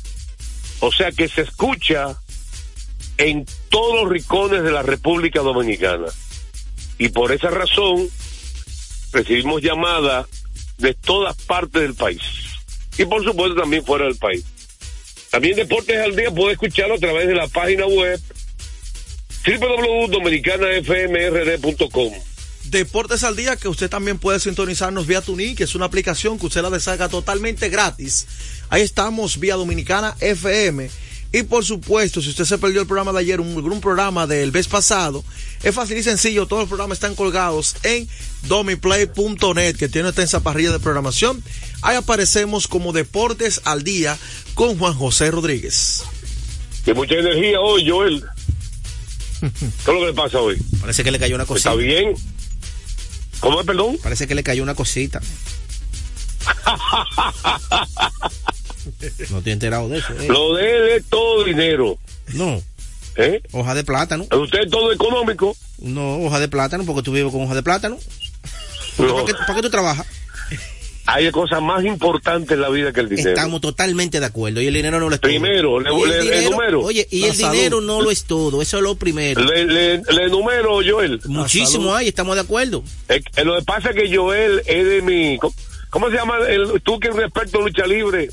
o sea que se escucha en todos los rincones de la República Dominicana. Y por esa razón recibimos llamadas de todas partes del país. Y por supuesto también fuera del país. También Deportes al Día puede escucharlo a través de la página web www.dominicanafmrd.com. Deportes al Día, que usted también puede sintonizarnos vía Tuní, que es una aplicación que usted la descarga totalmente gratis. Ahí estamos vía Dominicana FM. Y por supuesto, si usted se perdió el programa de ayer, un, algún programa del mes pasado, es fácil y sencillo, todos los programas están colgados en domiplay.net, que tiene esta parrilla de programación. Ahí aparecemos como Deportes al Día con Juan José Rodríguez. De mucha energía hoy, Joel. ¿Qué es lo que le pasa hoy? Parece que le cayó una cosita. ¿Está bien? ¿Cómo es, perdón? Parece que le cayó una cosita. No estoy enterado de eso. eh. Lo de él es todo dinero. No. ¿Eh? Hoja de plátano. ¿Usted es todo económico? No, hoja de plátano, porque tú vives con hoja de plátano. No. ¿Para qué, para qué tú trabajas? Hay cosas más importantes en la vida que el dinero. Estamos totalmente de acuerdo. Y el dinero no lo es todo. Primero, le- le- le dinero- enumero. Oye, y La el salud. dinero no lo es todo. Eso es lo primero. Le, le, le enumero, Joel. Muchísimo hay, estamos de acuerdo. Eh, eh, lo que pasa es que Joel es de mi... ¿Cómo, cómo se llama? El, tú que eres un experto en lucha libre.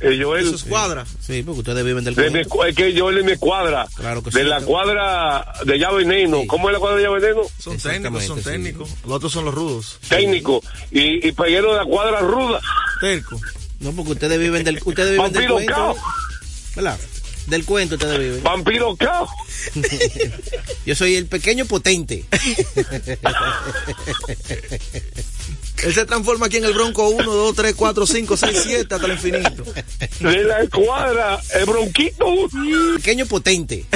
Eh, Joel. Eso es cuadra. Sí, porque ustedes viven del De cuento. es que Joel es mi cuadra. Claro que de sí, la claro. cuadra de llave veneno. ¿Cómo es la cuadra de llave veneno? Son técnicos, son técnicos. Los otros son los rudos. Técnico. Y, y peguero de la cuadra ruda. Terco. No, porque ustedes viven del, ustedes viven del Vampiro cuento. cao. ¿eh? ¿Verdad? Del cuento ustedes viven. Vampiro cao. Yo soy el pequeño potente. Él se transforma aquí en el Bronco 1, 2, 3, 4, 5, 6, 7 hasta el infinito. De la cuadra, el bronquito. Pequeño potente.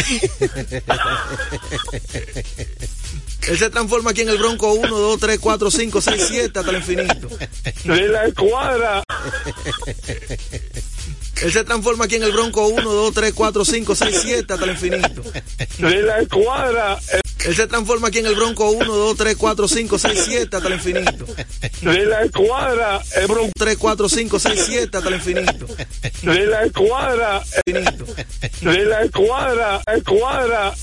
Él se transforma aquí en el Bronco 1, 2, 3, 4, 5, 6, 7 hasta el infinito. De la cuadra. Él se transforma aquí en el Bronco 1, 2, 3, 4, 5, 6, 7 hasta el infinito. De la cuadra. Él se transforma aquí en el Bronco 1, 2, 3, 4, 5, 6, 7 hasta el infinito. De la cuadra. El bronco. 3, 4, 5, 6, 7 hasta el infinito. De la cuadra. Infinito. De la cuadra. El cuadra.